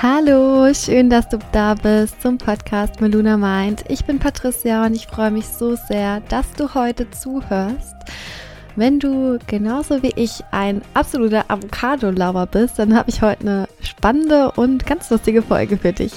Hallo, schön, dass du da bist zum Podcast Meluna Mind. Ich bin Patricia und ich freue mich so sehr, dass du heute zuhörst. Wenn du genauso wie ich ein absoluter Avocado-Lover bist, dann habe ich heute eine spannende und ganz lustige Folge für dich.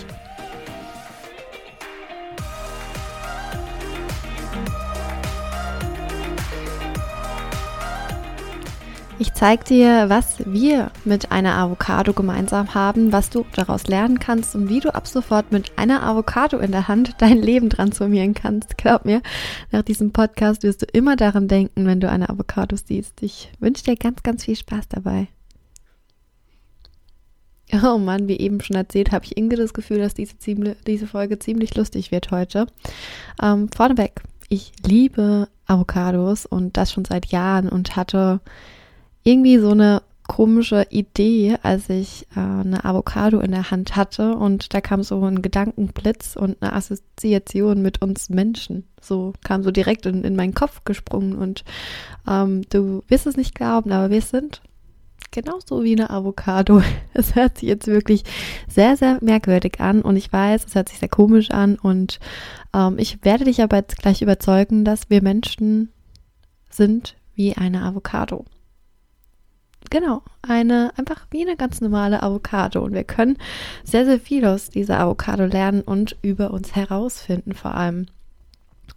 Ich zeige dir, was wir mit einer Avocado gemeinsam haben, was du daraus lernen kannst und wie du ab sofort mit einer Avocado in der Hand dein Leben transformieren kannst. Glaub mir, nach diesem Podcast wirst du immer daran denken, wenn du eine Avocado siehst. Ich wünsche dir ganz, ganz viel Spaß dabei. Oh Mann, wie eben schon erzählt, habe ich irgendwie das Gefühl, dass diese, diese Folge ziemlich lustig wird heute. Ähm, vorneweg, ich liebe Avocados und das schon seit Jahren und hatte irgendwie so eine komische Idee, als ich äh, eine Avocado in der Hand hatte und da kam so ein Gedankenblitz und eine Assoziation mit uns Menschen. So kam so direkt in, in meinen Kopf gesprungen und ähm, du wirst es nicht glauben, aber wir sind genauso wie eine Avocado. Es hört sich jetzt wirklich sehr, sehr merkwürdig an und ich weiß, es hört sich sehr komisch an und ähm, ich werde dich aber jetzt gleich überzeugen, dass wir Menschen sind wie eine Avocado genau, eine, einfach wie eine ganz normale Avocado. Und wir können sehr, sehr viel aus dieser Avocado lernen und über uns herausfinden vor allem.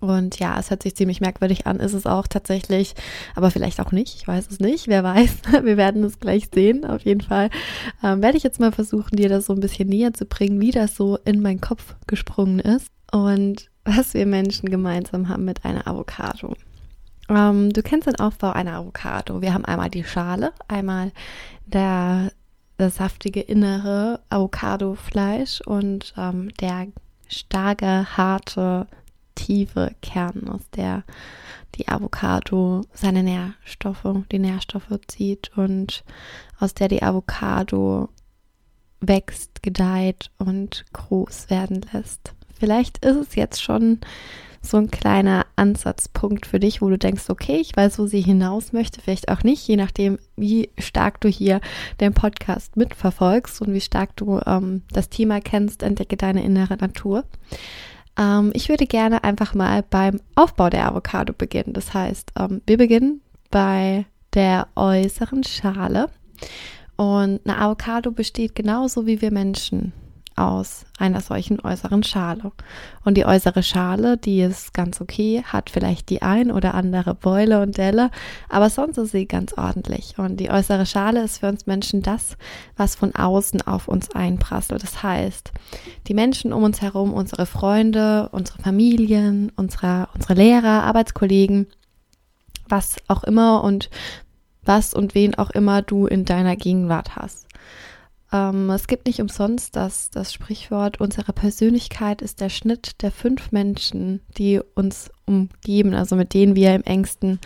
Und ja, es hört sich ziemlich merkwürdig an, ist es auch tatsächlich, aber vielleicht auch nicht, ich weiß es nicht, wer weiß, wir werden es gleich sehen, auf jeden Fall. Ähm, werde ich jetzt mal versuchen, dir das so ein bisschen näher zu bringen, wie das so in meinen Kopf gesprungen ist und was wir Menschen gemeinsam haben mit einer Avocado. Ähm, du kennst den Aufbau einer Avocado. Wir haben einmal die Schale, einmal der, das saftige innere Avocado-Fleisch und ähm, der starke, harte, tiefe Kern, aus der die Avocado seine Nährstoffe, die Nährstoffe zieht und aus der die Avocado wächst, gedeiht und groß werden lässt. Vielleicht ist es jetzt schon so ein kleiner Ansatzpunkt für dich, wo du denkst, okay, ich weiß, wo sie hinaus möchte, vielleicht auch nicht, je nachdem, wie stark du hier den Podcast mitverfolgst und wie stark du ähm, das Thema kennst, entdecke deine innere Natur. Ähm, ich würde gerne einfach mal beim Aufbau der Avocado beginnen. Das heißt, ähm, wir beginnen bei der äußeren Schale. Und eine Avocado besteht genauso wie wir Menschen aus einer solchen äußeren Schale. Und die äußere Schale, die ist ganz okay, hat vielleicht die ein oder andere Beule und Delle, aber sonst ist sie ganz ordentlich. Und die äußere Schale ist für uns Menschen das, was von außen auf uns einprasselt. Das heißt, die Menschen um uns herum, unsere Freunde, unsere Familien, unsere, unsere Lehrer, Arbeitskollegen, was auch immer und was und wen auch immer du in deiner Gegenwart hast. Ähm, es gibt nicht umsonst das, das Sprichwort, unsere Persönlichkeit ist der Schnitt der fünf Menschen, die uns umgeben, also mit denen wir im engsten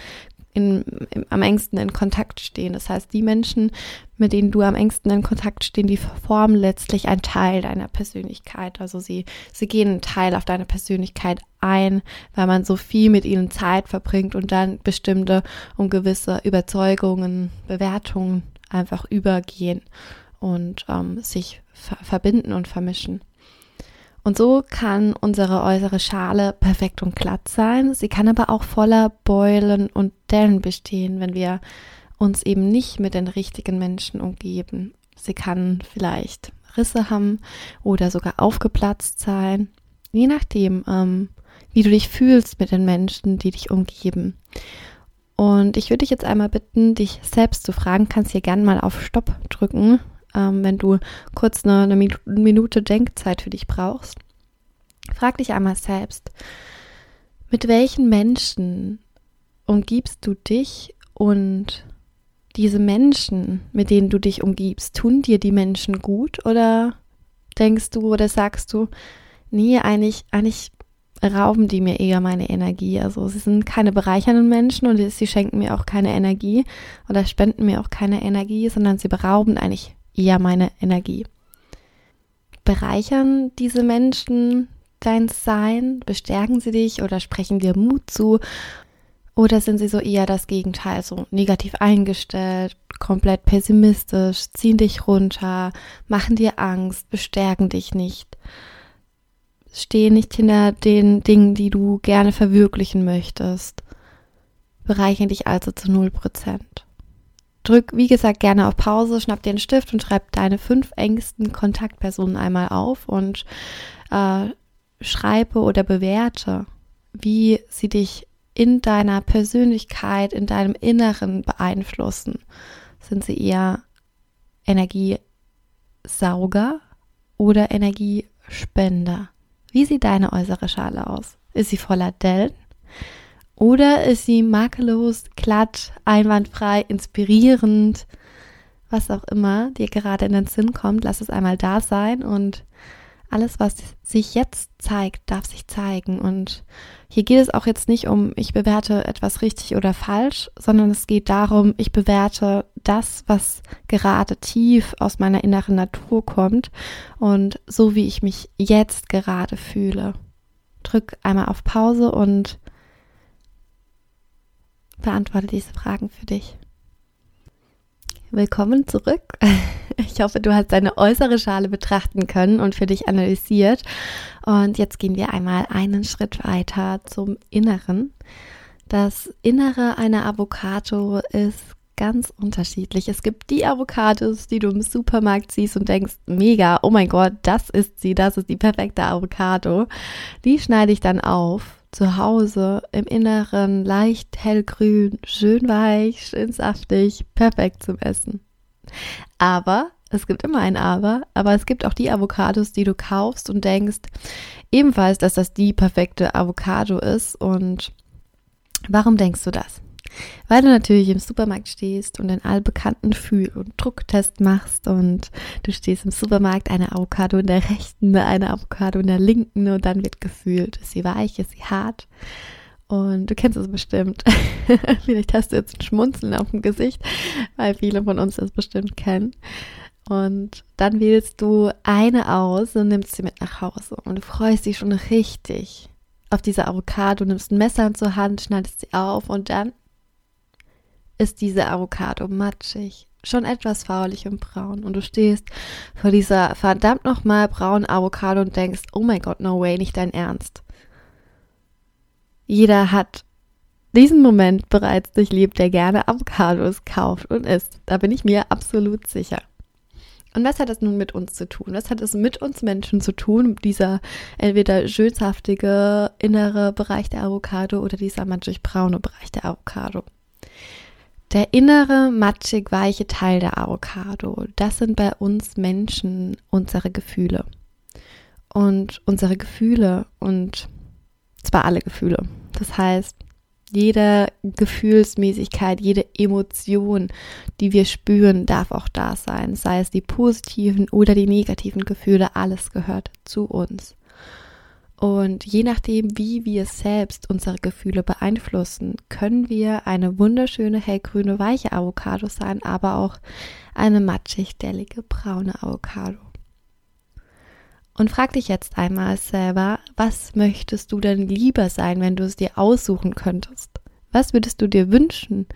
in, im, am engsten in Kontakt stehen. Das heißt, die Menschen, mit denen du am engsten in Kontakt stehen, die formen letztlich einen Teil deiner Persönlichkeit. Also sie, sie gehen einen Teil auf deine Persönlichkeit ein, weil man so viel mit ihnen Zeit verbringt und dann bestimmte und gewisse Überzeugungen, Bewertungen einfach übergehen und ähm, sich ver verbinden und vermischen. Und so kann unsere äußere Schale perfekt und glatt sein. Sie kann aber auch voller Beulen und Dellen bestehen, wenn wir uns eben nicht mit den richtigen Menschen umgeben. Sie kann vielleicht Risse haben oder sogar aufgeplatzt sein, je nachdem, ähm, wie du dich fühlst mit den Menschen, die dich umgeben. Und ich würde dich jetzt einmal bitten, dich selbst zu fragen, kannst hier gerne mal auf Stopp drücken, ähm, wenn du kurz eine, eine Minute Denkzeit für dich brauchst. Frag dich einmal selbst, mit welchen Menschen umgibst du dich und diese Menschen, mit denen du dich umgibst, tun dir die Menschen gut oder denkst du oder sagst du, nee, eigentlich, eigentlich rauben die mir eher meine Energie. Also sie sind keine bereichernden Menschen und sie schenken mir auch keine Energie oder spenden mir auch keine Energie, sondern sie berauben eigentlich eher meine Energie. Bereichern diese Menschen dein Sein? Bestärken sie dich oder sprechen dir Mut zu? Oder sind sie so eher das Gegenteil, so negativ eingestellt, komplett pessimistisch, ziehen dich runter, machen dir Angst, bestärken dich nicht, stehen nicht hinter den Dingen, die du gerne verwirklichen möchtest, bereichern dich also zu 0%. Drück, wie gesagt, gerne auf Pause, schnapp dir einen Stift und schreib deine fünf engsten Kontaktpersonen einmal auf und äh, schreibe oder bewerte, wie sie dich in deiner Persönlichkeit, in deinem Inneren beeinflussen. Sind sie eher Energiesauger oder Energiespender? Wie sieht deine äußere Schale aus? Ist sie voller Dellen? Oder ist sie makellos, glatt, einwandfrei, inspirierend, was auch immer dir gerade in den Sinn kommt? Lass es einmal da sein und alles, was sich jetzt zeigt, darf sich zeigen. Und hier geht es auch jetzt nicht um, ich bewerte etwas richtig oder falsch, sondern es geht darum, ich bewerte das, was gerade tief aus meiner inneren Natur kommt und so wie ich mich jetzt gerade fühle. Drück einmal auf Pause und beantworte diese Fragen für dich. Willkommen zurück. Ich hoffe, du hast deine äußere Schale betrachten können und für dich analysiert. Und jetzt gehen wir einmal einen Schritt weiter zum Inneren. Das Innere einer Avocado ist ganz unterschiedlich. Es gibt die Avocados, die du im Supermarkt siehst und denkst, mega, oh mein Gott, das ist sie, das ist die perfekte Avocado. Die schneide ich dann auf zu Hause im Inneren leicht hellgrün, schön weich, schön saftig, perfekt zum Essen. Aber es gibt immer ein Aber, aber es gibt auch die Avocados, die du kaufst und denkst ebenfalls, dass das die perfekte Avocado ist. Und warum denkst du das? Weil du natürlich im Supermarkt stehst und den allbekannten Fühl- und Drucktest machst und du stehst im Supermarkt, eine Avocado in der rechten, eine Avocado in der linken und dann wird gefühlt, ist sie weich, ist sie hart. Und du kennst es bestimmt. Vielleicht hast du jetzt ein Schmunzeln auf dem Gesicht, weil viele von uns das bestimmt kennen. Und dann wählst du eine aus und nimmst sie mit nach Hause. Und du freust dich schon richtig auf diese Avocado, nimmst ein Messer zur Hand, schneidest sie auf und dann ist diese Avocado matschig, schon etwas faulig und braun und du stehst vor dieser verdammt nochmal braunen Avocado und denkst, oh mein Gott, no way, nicht dein Ernst. Jeder hat diesen Moment bereits durchlebt, der gerne Avocados kauft und isst. Da bin ich mir absolut sicher. Und was hat das nun mit uns zu tun? Was hat es mit uns Menschen zu tun, dieser entweder schönshaftige innere Bereich der Avocado oder dieser matschig braune Bereich der Avocado? Der innere, matschig weiche Teil der Avocado, das sind bei uns Menschen unsere Gefühle. Und unsere Gefühle und zwar alle Gefühle. Das heißt, jede Gefühlsmäßigkeit, jede Emotion, die wir spüren, darf auch da sein. Sei es die positiven oder die negativen Gefühle, alles gehört zu uns. Und je nachdem, wie wir selbst unsere Gefühle beeinflussen, können wir eine wunderschöne hellgrüne weiche Avocado sein, aber auch eine matschig dellige braune Avocado. Und frag dich jetzt einmal selber, was möchtest du denn lieber sein, wenn du es dir aussuchen könntest? Was würdest du dir wünschen,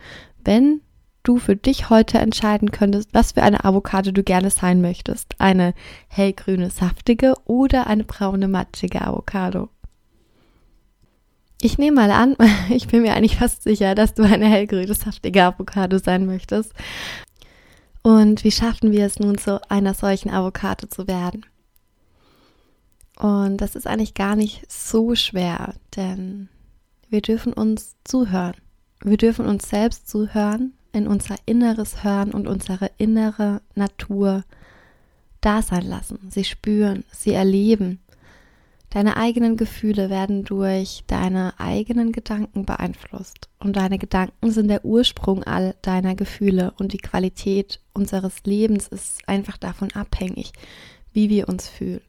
wenn du für dich heute entscheiden könntest, was für eine Avocado du gerne sein möchtest. Eine hellgrüne, saftige oder eine braune, matschige Avocado. Ich nehme mal an, ich bin mir eigentlich fast sicher, dass du eine hellgrüne, saftige Avocado sein möchtest. Und wie schaffen wir es nun, zu einer solchen Avocado zu werden? Und das ist eigentlich gar nicht so schwer, denn wir dürfen uns zuhören. Wir dürfen uns selbst zuhören in unser Inneres hören und unsere innere Natur da sein lassen, sie spüren, sie erleben. Deine eigenen Gefühle werden durch deine eigenen Gedanken beeinflusst und deine Gedanken sind der Ursprung all deiner Gefühle und die Qualität unseres Lebens ist einfach davon abhängig, wie wir uns fühlen.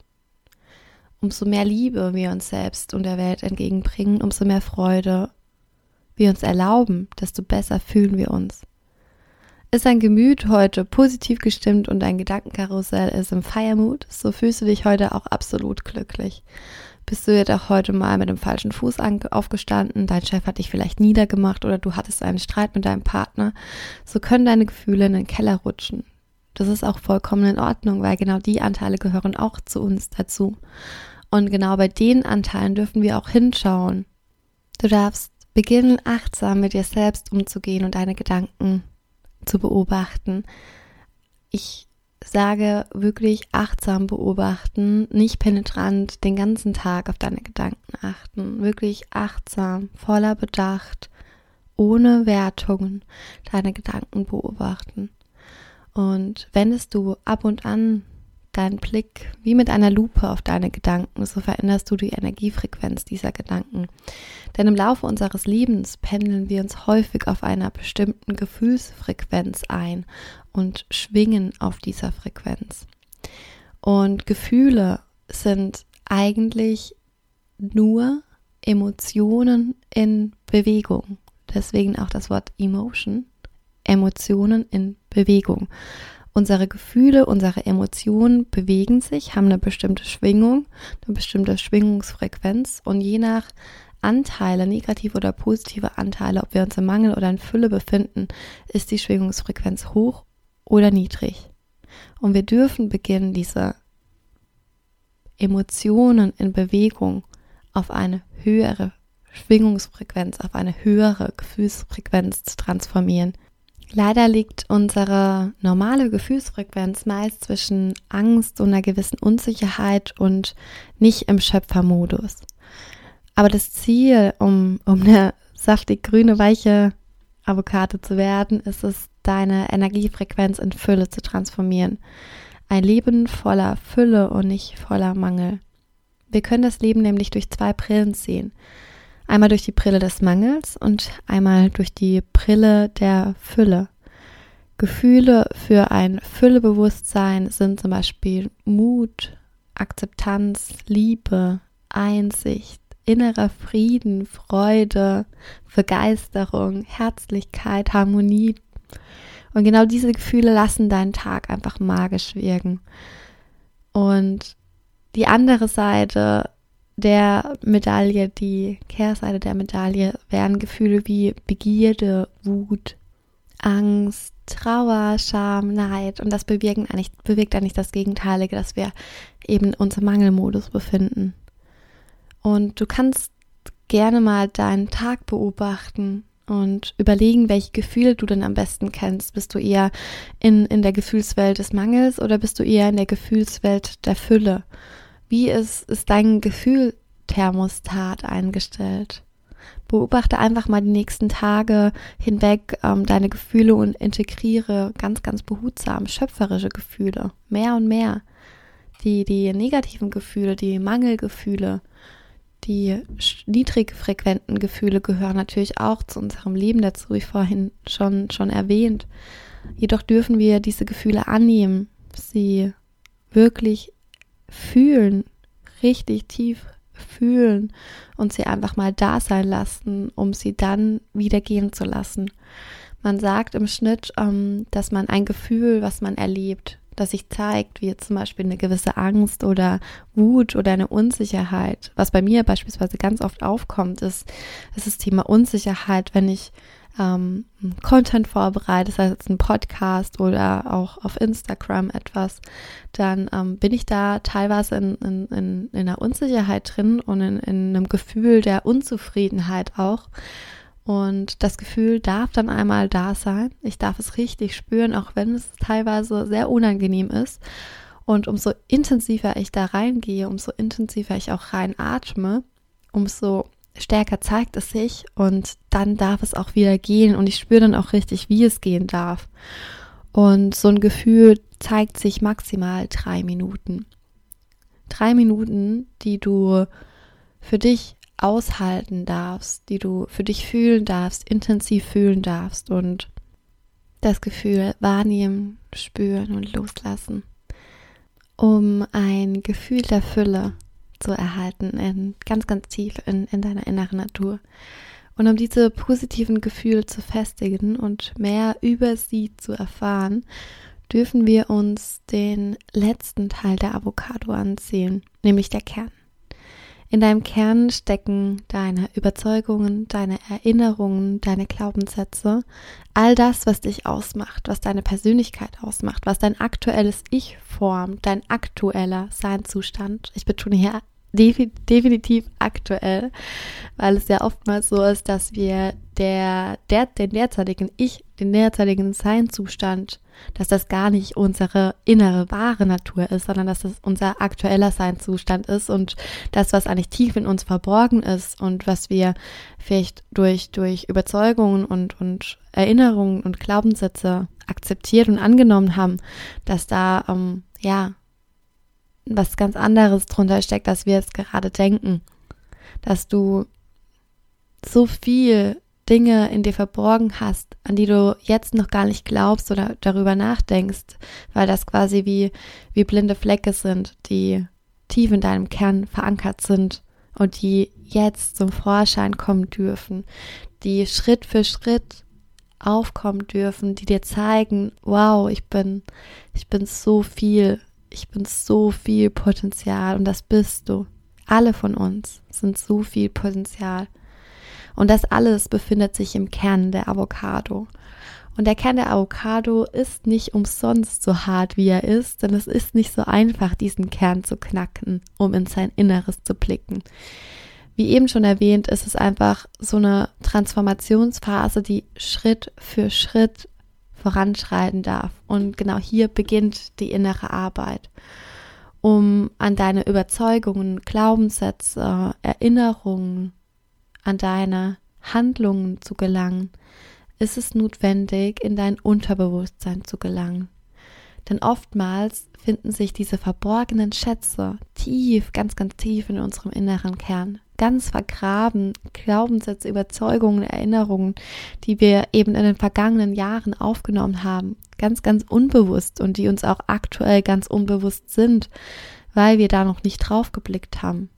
Umso mehr Liebe wir uns selbst und der Welt entgegenbringen, umso mehr Freude wir uns erlauben, desto besser fühlen wir uns. Ist dein Gemüt heute positiv gestimmt und dein Gedankenkarussell ist im Feiermut, so fühlst du dich heute auch absolut glücklich. Bist du jedoch heute mal mit dem falschen Fuß aufgestanden, dein Chef hat dich vielleicht niedergemacht oder du hattest einen Streit mit deinem Partner, so können deine Gefühle in den Keller rutschen. Das ist auch vollkommen in Ordnung, weil genau die Anteile gehören auch zu uns dazu. Und genau bei den Anteilen dürfen wir auch hinschauen. Du darfst beginnen, achtsam mit dir selbst umzugehen und deine Gedanken zu beobachten. Ich sage wirklich achtsam beobachten, nicht penetrant den ganzen Tag auf deine Gedanken achten, wirklich achtsam, voller Bedacht, ohne Wertungen deine Gedanken beobachten. Und wendest du ab und an deinen Blick wie mit einer Lupe auf deine Gedanken, so veränderst du die Energiefrequenz dieser Gedanken. Denn im Laufe unseres Lebens pendeln wir uns häufig auf einer bestimmten Gefühlsfrequenz ein und schwingen auf dieser Frequenz. Und Gefühle sind eigentlich nur Emotionen in Bewegung. Deswegen auch das Wort Emotion. Emotionen in Bewegung. Unsere Gefühle, unsere Emotionen bewegen sich, haben eine bestimmte Schwingung, eine bestimmte Schwingungsfrequenz und je nach Anteile, negative oder positive Anteile, ob wir uns im Mangel oder in Fülle befinden, ist die Schwingungsfrequenz hoch oder niedrig. Und wir dürfen beginnen, diese Emotionen in Bewegung auf eine höhere Schwingungsfrequenz, auf eine höhere Gefühlsfrequenz zu transformieren. Leider liegt unsere normale Gefühlsfrequenz meist zwischen Angst und einer gewissen Unsicherheit und nicht im Schöpfermodus. Aber das Ziel, um, um eine saftig grüne, weiche Avocado zu werden, ist es, deine Energiefrequenz in Fülle zu transformieren. Ein Leben voller Fülle und nicht voller Mangel. Wir können das Leben nämlich durch zwei Brillen sehen. Einmal durch die Brille des Mangels und einmal durch die Brille der Fülle. Gefühle für ein Füllebewusstsein sind zum Beispiel Mut, Akzeptanz, Liebe, Einsicht, innerer Frieden, Freude, Begeisterung, Herzlichkeit, Harmonie. Und genau diese Gefühle lassen deinen Tag einfach magisch wirken. Und die andere Seite der Medaille, die Kehrseite der Medaille, wären Gefühle wie Begierde, Wut, Angst, Trauer, Scham, Neid. Und das bewirken eigentlich, bewirkt eigentlich das Gegenteilige, dass wir eben uns im Mangelmodus befinden. Und du kannst gerne mal deinen Tag beobachten und überlegen, welche Gefühle du denn am besten kennst. Bist du eher in, in der Gefühlswelt des Mangels oder bist du eher in der Gefühlswelt der Fülle? Wie ist, ist dein Gefühlthermostat eingestellt? Beobachte einfach mal die nächsten Tage hinweg ähm, deine Gefühle und integriere ganz, ganz behutsam schöpferische Gefühle. Mehr und mehr. Die, die negativen Gefühle, die Mangelgefühle, die niedrig frequenten Gefühle gehören natürlich auch zu unserem Leben dazu, wie vorhin schon, schon erwähnt. Jedoch dürfen wir diese Gefühle annehmen, sie wirklich fühlen, richtig tief fühlen und sie einfach mal da sein lassen, um sie dann wieder gehen zu lassen. Man sagt im Schnitt, ähm, dass man ein Gefühl, was man erlebt, das sich zeigt, wie zum Beispiel eine gewisse Angst oder Wut oder eine Unsicherheit. Was bei mir beispielsweise ganz oft aufkommt, ist, ist das Thema Unsicherheit, wenn ich ähm, Content vorbereite, sei es ein Podcast oder auch auf Instagram etwas, dann ähm, bin ich da teilweise in, in, in, in einer Unsicherheit drin und in, in einem Gefühl der Unzufriedenheit auch. Und das Gefühl darf dann einmal da sein. Ich darf es richtig spüren, auch wenn es teilweise sehr unangenehm ist. Und umso intensiver ich da reingehe, umso intensiver ich auch rein atme, umso stärker zeigt es sich und dann darf es auch wieder gehen und ich spüre dann auch richtig, wie es gehen darf. Und so ein Gefühl zeigt sich maximal drei Minuten. Drei Minuten, die du für dich aushalten darfst, die du für dich fühlen darfst, intensiv fühlen darfst und das Gefühl wahrnehmen, spüren und loslassen, um ein Gefühl der Fülle zu erhalten, in, ganz, ganz tief in, in deiner inneren Natur. Und um diese positiven Gefühle zu festigen und mehr über sie zu erfahren, dürfen wir uns den letzten Teil der Avocado ansehen, nämlich der Kern. In deinem Kern stecken deine Überzeugungen, deine Erinnerungen, deine Glaubenssätze, all das, was dich ausmacht, was deine Persönlichkeit ausmacht, was dein aktuelles Ich formt, dein aktueller Seinzustand. Ich betone hier definitiv aktuell, weil es ja oftmals so ist, dass wir der, der, den derzeitigen Ich, den derzeitigen Seinzustand, dass das gar nicht unsere innere wahre Natur ist, sondern dass das unser aktueller Seinzustand ist und das, was eigentlich tief in uns verborgen ist und was wir vielleicht durch, durch Überzeugungen und, und Erinnerungen und Glaubenssätze akzeptiert und angenommen haben, dass da, ähm, ja, was ganz anderes drunter steckt, als wir es gerade denken. Dass du so viel Dinge in dir verborgen hast, an die du jetzt noch gar nicht glaubst oder darüber nachdenkst, weil das quasi wie, wie blinde Flecke sind, die tief in deinem Kern verankert sind und die jetzt zum Vorschein kommen dürfen, die Schritt für Schritt aufkommen dürfen, die dir zeigen, wow, ich bin, ich bin so viel, ich bin so viel Potenzial und das bist du. Alle von uns sind so viel Potenzial. Und das alles befindet sich im Kern der Avocado. Und der Kern der Avocado ist nicht umsonst so hart, wie er ist, denn es ist nicht so einfach, diesen Kern zu knacken, um in sein Inneres zu blicken. Wie eben schon erwähnt, ist es einfach so eine Transformationsphase, die Schritt für Schritt voranschreiten darf. Und genau hier beginnt die innere Arbeit, um an deine Überzeugungen, Glaubenssätze, Erinnerungen, an deine Handlungen zu gelangen, ist es notwendig, in dein Unterbewusstsein zu gelangen. Denn oftmals finden sich diese verborgenen Schätze tief, ganz, ganz tief in unserem inneren Kern ganz vergraben, Glaubenssätze, Überzeugungen, Erinnerungen, die wir eben in den vergangenen Jahren aufgenommen haben, ganz, ganz unbewusst und die uns auch aktuell ganz unbewusst sind, weil wir da noch nicht drauf geblickt haben.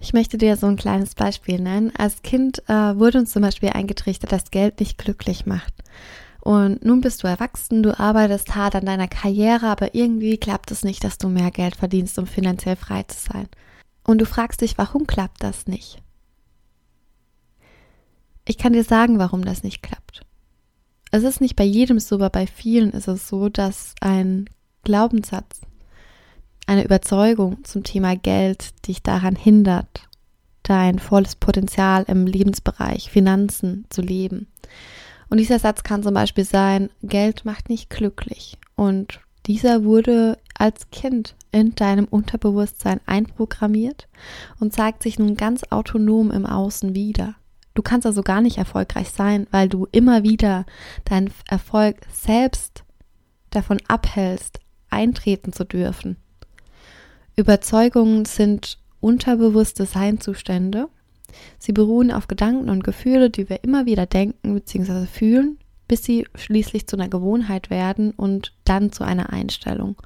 Ich möchte dir so ein kleines Beispiel nennen. Als Kind äh, wurde uns zum Beispiel eingetrichtert, dass Geld nicht glücklich macht. Und nun bist du erwachsen, du arbeitest hart an deiner Karriere, aber irgendwie klappt es nicht, dass du mehr Geld verdienst, um finanziell frei zu sein. Und du fragst dich, warum klappt das nicht? Ich kann dir sagen, warum das nicht klappt. Es ist nicht bei jedem so, aber bei vielen ist es so, dass ein Glaubenssatz, eine Überzeugung zum Thema Geld dich daran hindert, dein volles Potenzial im Lebensbereich Finanzen zu leben. Und dieser Satz kann zum Beispiel sein, Geld macht nicht glücklich. Und dieser wurde als Kind in deinem Unterbewusstsein einprogrammiert und zeigt sich nun ganz autonom im Außen wieder. Du kannst also gar nicht erfolgreich sein, weil du immer wieder deinen Erfolg selbst davon abhältst, eintreten zu dürfen. Überzeugungen sind unterbewusste Seinzustände. Sie beruhen auf Gedanken und Gefühle, die wir immer wieder denken bzw. fühlen bis sie schließlich zu einer Gewohnheit werden und dann zu einer Einstellung.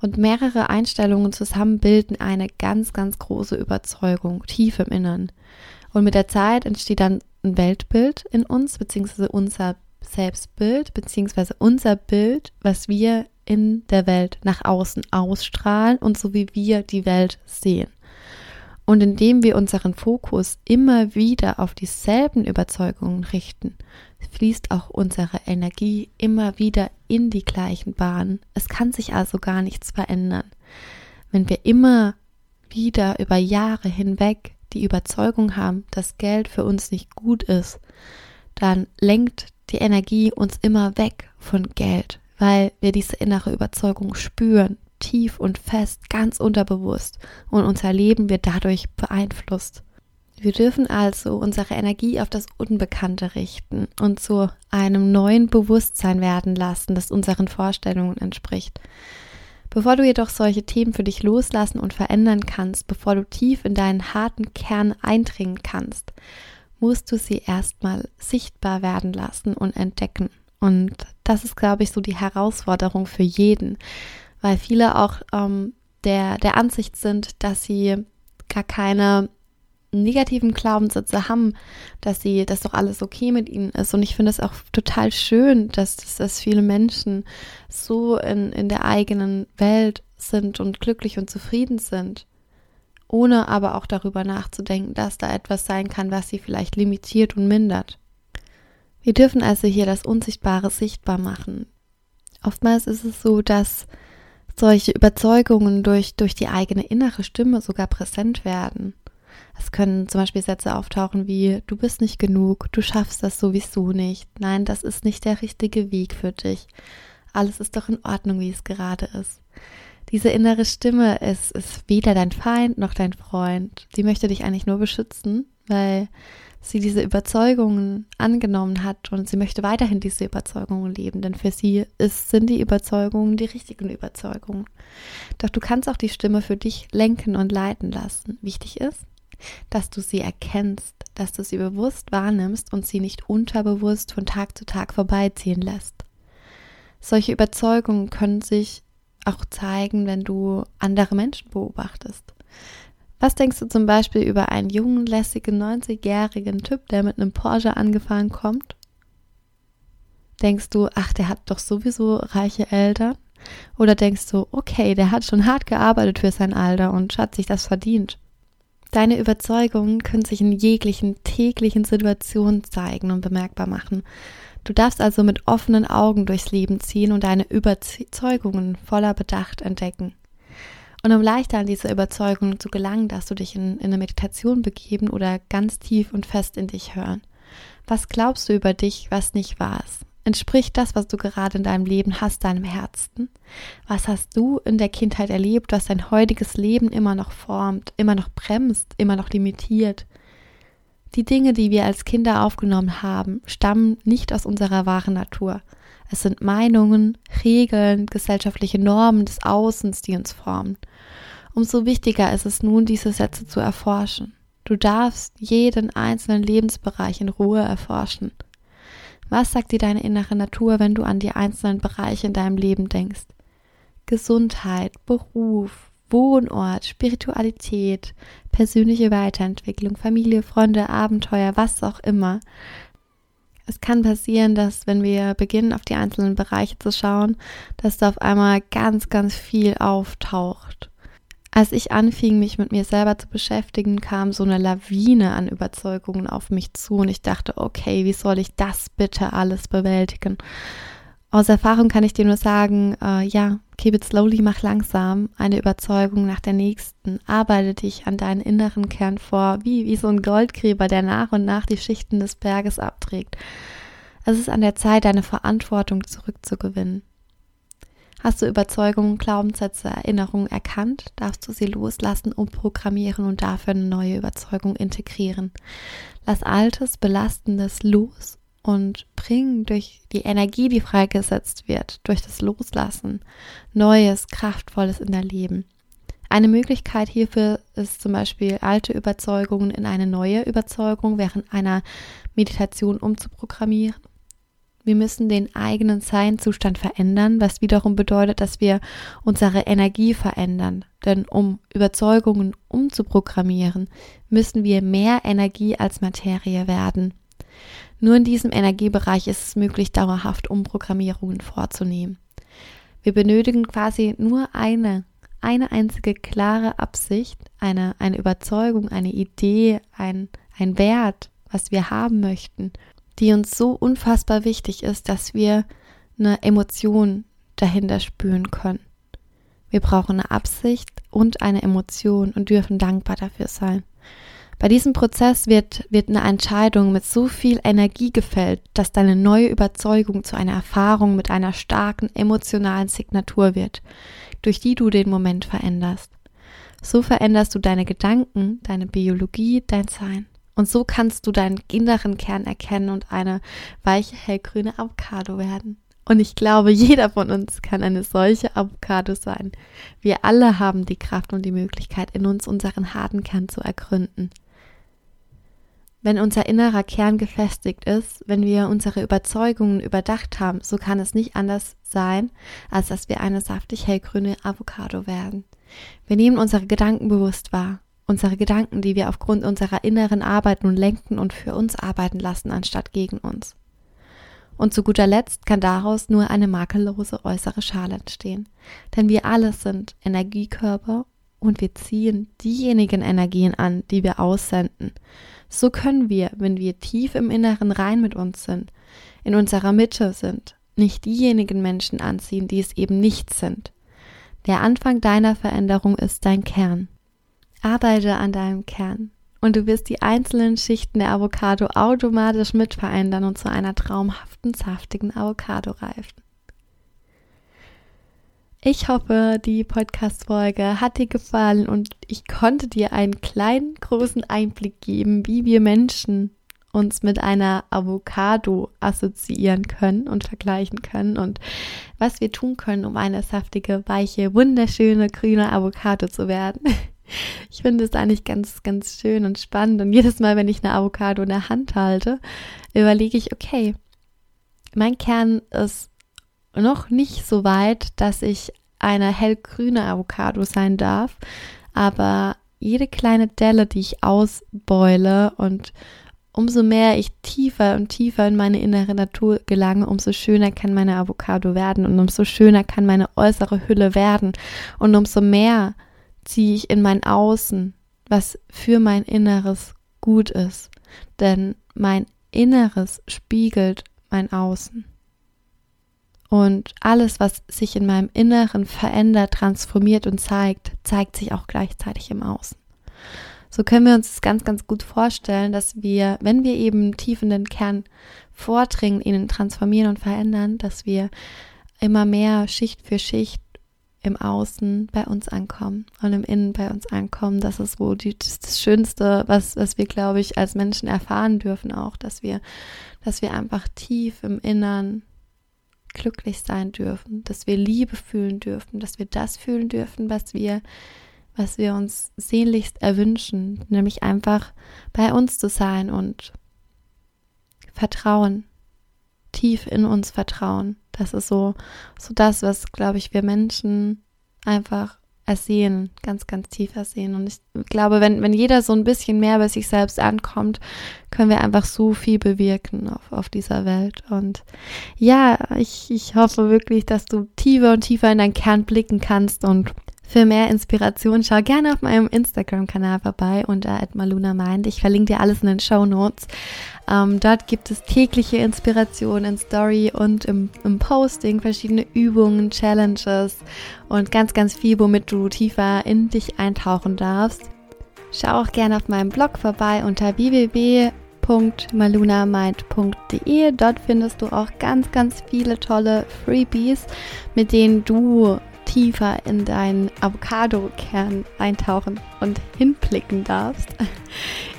Und mehrere Einstellungen zusammen bilden eine ganz, ganz große Überzeugung tief im Innern. Und mit der Zeit entsteht dann ein Weltbild in uns, beziehungsweise unser Selbstbild, beziehungsweise unser Bild, was wir in der Welt nach außen ausstrahlen und so wie wir die Welt sehen. Und indem wir unseren Fokus immer wieder auf dieselben Überzeugungen richten, fließt auch unsere Energie immer wieder in die gleichen Bahnen. Es kann sich also gar nichts verändern. Wenn wir immer wieder über Jahre hinweg die Überzeugung haben, dass Geld für uns nicht gut ist, dann lenkt die Energie uns immer weg von Geld, weil wir diese innere Überzeugung spüren, tief und fest, ganz unterbewusst und unser Leben wird dadurch beeinflusst. Wir dürfen also unsere Energie auf das Unbekannte richten und zu einem neuen Bewusstsein werden lassen, das unseren Vorstellungen entspricht. Bevor du jedoch solche Themen für dich loslassen und verändern kannst, bevor du tief in deinen harten Kern eindringen kannst, musst du sie erstmal sichtbar werden lassen und entdecken. Und das ist, glaube ich, so die Herausforderung für jeden, weil viele auch ähm, der, der Ansicht sind, dass sie gar keine negativen Glaubenssätze haben, dass sie, dass doch alles okay mit ihnen ist. Und ich finde es auch total schön, dass, dass viele Menschen so in, in der eigenen Welt sind und glücklich und zufrieden sind. ohne aber auch darüber nachzudenken, dass da etwas sein kann, was sie vielleicht limitiert und mindert. Wir dürfen also hier das Unsichtbare sichtbar machen. Oftmals ist es so, dass solche Überzeugungen durch, durch die eigene innere Stimme sogar präsent werden. Es können zum Beispiel Sätze auftauchen wie, du bist nicht genug, du schaffst das sowieso nicht, nein, das ist nicht der richtige Weg für dich, alles ist doch in Ordnung, wie es gerade ist. Diese innere Stimme ist, ist weder dein Feind noch dein Freund. Sie möchte dich eigentlich nur beschützen, weil sie diese Überzeugungen angenommen hat und sie möchte weiterhin diese Überzeugungen leben, denn für sie ist, sind die Überzeugungen die richtigen Überzeugungen. Doch du kannst auch die Stimme für dich lenken und leiten lassen. Wichtig ist, dass du sie erkennst, dass du sie bewusst wahrnimmst und sie nicht unterbewusst von Tag zu Tag vorbeiziehen lässt. Solche Überzeugungen können sich auch zeigen, wenn du andere Menschen beobachtest. Was denkst du zum Beispiel über einen jungen, lässigen, 90-jährigen Typ, der mit einem Porsche angefahren kommt? Denkst du, ach, der hat doch sowieso reiche Eltern? Oder denkst du, okay, der hat schon hart gearbeitet für sein Alter und hat sich das verdient? Deine Überzeugungen können sich in jeglichen täglichen Situationen zeigen und bemerkbar machen. Du darfst also mit offenen Augen durchs Leben ziehen und deine Überzeugungen voller Bedacht entdecken. Und um leichter an diese Überzeugungen zu gelangen, darfst du dich in, in eine Meditation begeben oder ganz tief und fest in dich hören. Was glaubst du über dich, was nicht wahr ist? Entspricht das, was du gerade in deinem Leben hast, deinem Herzen? Was hast du in der Kindheit erlebt, was dein heutiges Leben immer noch formt, immer noch bremst, immer noch limitiert? Die Dinge, die wir als Kinder aufgenommen haben, stammen nicht aus unserer wahren Natur. Es sind Meinungen, Regeln, gesellschaftliche Normen des Außens, die uns formen. Umso wichtiger ist es nun, diese Sätze zu erforschen. Du darfst jeden einzelnen Lebensbereich in Ruhe erforschen. Was sagt dir deine innere Natur, wenn du an die einzelnen Bereiche in deinem Leben denkst? Gesundheit, Beruf, Wohnort, Spiritualität, persönliche Weiterentwicklung, Familie, Freunde, Abenteuer, was auch immer. Es kann passieren, dass wenn wir beginnen, auf die einzelnen Bereiche zu schauen, dass da auf einmal ganz, ganz viel auftaucht. Als ich anfing, mich mit mir selber zu beschäftigen, kam so eine Lawine an Überzeugungen auf mich zu und ich dachte, okay, wie soll ich das bitte alles bewältigen? Aus Erfahrung kann ich dir nur sagen, äh, ja, keep it slowly, mach langsam, eine Überzeugung nach der nächsten, arbeite dich an deinen inneren Kern vor, wie, wie so ein Goldgräber, der nach und nach die Schichten des Berges abträgt. Es ist an der Zeit, deine Verantwortung zurückzugewinnen. Hast du Überzeugungen, Glaubenssätze, Erinnerungen erkannt, darfst du sie loslassen, umprogrammieren und dafür eine neue Überzeugung integrieren. Lass Altes, Belastendes los und bringen durch die Energie, die freigesetzt wird, durch das Loslassen, Neues, Kraftvolles in dein Leben. Eine Möglichkeit hierfür ist zum Beispiel alte Überzeugungen in eine neue Überzeugung während einer Meditation umzuprogrammieren. Wir müssen den eigenen Seinzustand verändern, was wiederum bedeutet, dass wir unsere Energie verändern. Denn um Überzeugungen umzuprogrammieren, müssen wir mehr Energie als Materie werden. Nur in diesem Energiebereich ist es möglich, dauerhaft Umprogrammierungen vorzunehmen. Wir benötigen quasi nur eine, eine einzige klare Absicht, eine, eine Überzeugung, eine Idee, ein, ein Wert, was wir haben möchten, die uns so unfassbar wichtig ist, dass wir eine Emotion dahinter spüren können. Wir brauchen eine Absicht und eine Emotion und dürfen dankbar dafür sein. Bei diesem Prozess wird, wird eine Entscheidung mit so viel Energie gefällt, dass deine neue Überzeugung zu einer Erfahrung mit einer starken emotionalen Signatur wird, durch die du den Moment veränderst. So veränderst du deine Gedanken, deine Biologie, dein Sein. Und so kannst du deinen inneren Kern erkennen und eine weiche, hellgrüne Avocado werden. Und ich glaube, jeder von uns kann eine solche Avocado sein. Wir alle haben die Kraft und die Möglichkeit, in uns unseren harten Kern zu ergründen. Wenn unser innerer Kern gefestigt ist, wenn wir unsere Überzeugungen überdacht haben, so kann es nicht anders sein, als dass wir eine saftig hellgrüne Avocado werden. Wir nehmen unsere Gedanken bewusst wahr, unsere Gedanken, die wir aufgrund unserer inneren Arbeit nun lenken und für uns arbeiten lassen, anstatt gegen uns. Und zu guter Letzt kann daraus nur eine makellose äußere Schale entstehen. Denn wir alle sind Energiekörper und wir ziehen diejenigen Energien an, die wir aussenden. So können wir, wenn wir tief im Inneren rein mit uns sind, in unserer Mitte sind, nicht diejenigen Menschen anziehen, die es eben nicht sind. Der Anfang deiner Veränderung ist dein Kern. Arbeite an deinem Kern und du wirst die einzelnen Schichten der Avocado automatisch mit verändern und zu einer traumhaften, saftigen Avocado reifen. Ich hoffe, die Podcast-Folge hat dir gefallen und ich konnte dir einen kleinen, großen Einblick geben, wie wir Menschen uns mit einer Avocado assoziieren können und vergleichen können und was wir tun können, um eine saftige, weiche, wunderschöne grüne Avocado zu werden. Ich finde es eigentlich ganz, ganz schön und spannend. Und jedes Mal, wenn ich eine Avocado in der Hand halte, überlege ich, okay, mein Kern ist noch nicht so weit, dass ich eine hellgrüne Avocado sein darf, aber jede kleine Delle, die ich ausbeule und umso mehr ich tiefer und tiefer in meine innere Natur gelange, umso schöner kann meine Avocado werden und umso schöner kann meine äußere Hülle werden und umso mehr ziehe ich in mein Außen, was für mein Inneres gut ist, denn mein Inneres spiegelt mein Außen. Und alles, was sich in meinem Inneren verändert, transformiert und zeigt, zeigt sich auch gleichzeitig im Außen. So können wir uns das ganz, ganz gut vorstellen, dass wir, wenn wir eben tief in den Kern vordringen, ihn transformieren und verändern, dass wir immer mehr Schicht für Schicht im Außen bei uns ankommen und im Innen bei uns ankommen. Das ist wo die, das, das Schönste, was, was wir, glaube ich, als Menschen erfahren dürfen auch, dass wir, dass wir einfach tief im Innern glücklich sein dürfen, dass wir Liebe fühlen dürfen, dass wir das fühlen dürfen, was wir was wir uns sehnlichst erwünschen, nämlich einfach bei uns zu sein und Vertrauen, tief in uns vertrauen. Das ist so, so das, was, glaube ich, wir Menschen einfach ersehen, ganz, ganz tief ersehen. Und ich glaube, wenn, wenn jeder so ein bisschen mehr bei sich selbst ankommt, können wir einfach so viel bewirken auf, auf dieser Welt. Und ja, ich, ich hoffe wirklich, dass du tiefer und tiefer in deinen Kern blicken kannst und für mehr Inspiration schau gerne auf meinem Instagram-Kanal vorbei unter @malunamind. Ich verlinke dir alles in den Show Notes. Ähm, dort gibt es tägliche Inspiration in Story und im, im Posting, verschiedene Übungen, Challenges und ganz, ganz viel, womit du tiefer in dich eintauchen darfst. Schau auch gerne auf meinem Blog vorbei unter www.malunamind.de. Dort findest du auch ganz, ganz viele tolle Freebies, mit denen du tiefer in deinen Avocado-Kern eintauchen und hinblicken darfst.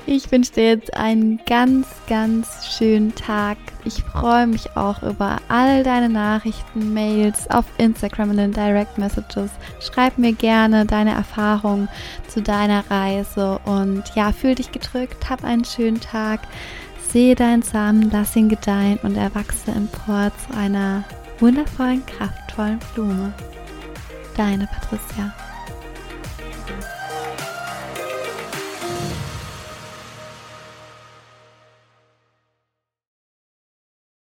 Ich wünsche dir jetzt einen ganz, ganz schönen Tag. Ich freue mich auch über all deine Nachrichten, Mails auf Instagram in den Direct Messages. Schreib mir gerne deine Erfahrungen zu deiner Reise und ja, fühl dich gedrückt, hab einen schönen Tag. Sehe deinen Samen, lass ihn gedeihen und erwachse empor zu einer wundervollen, kraftvollen Blume. Deine Patricia.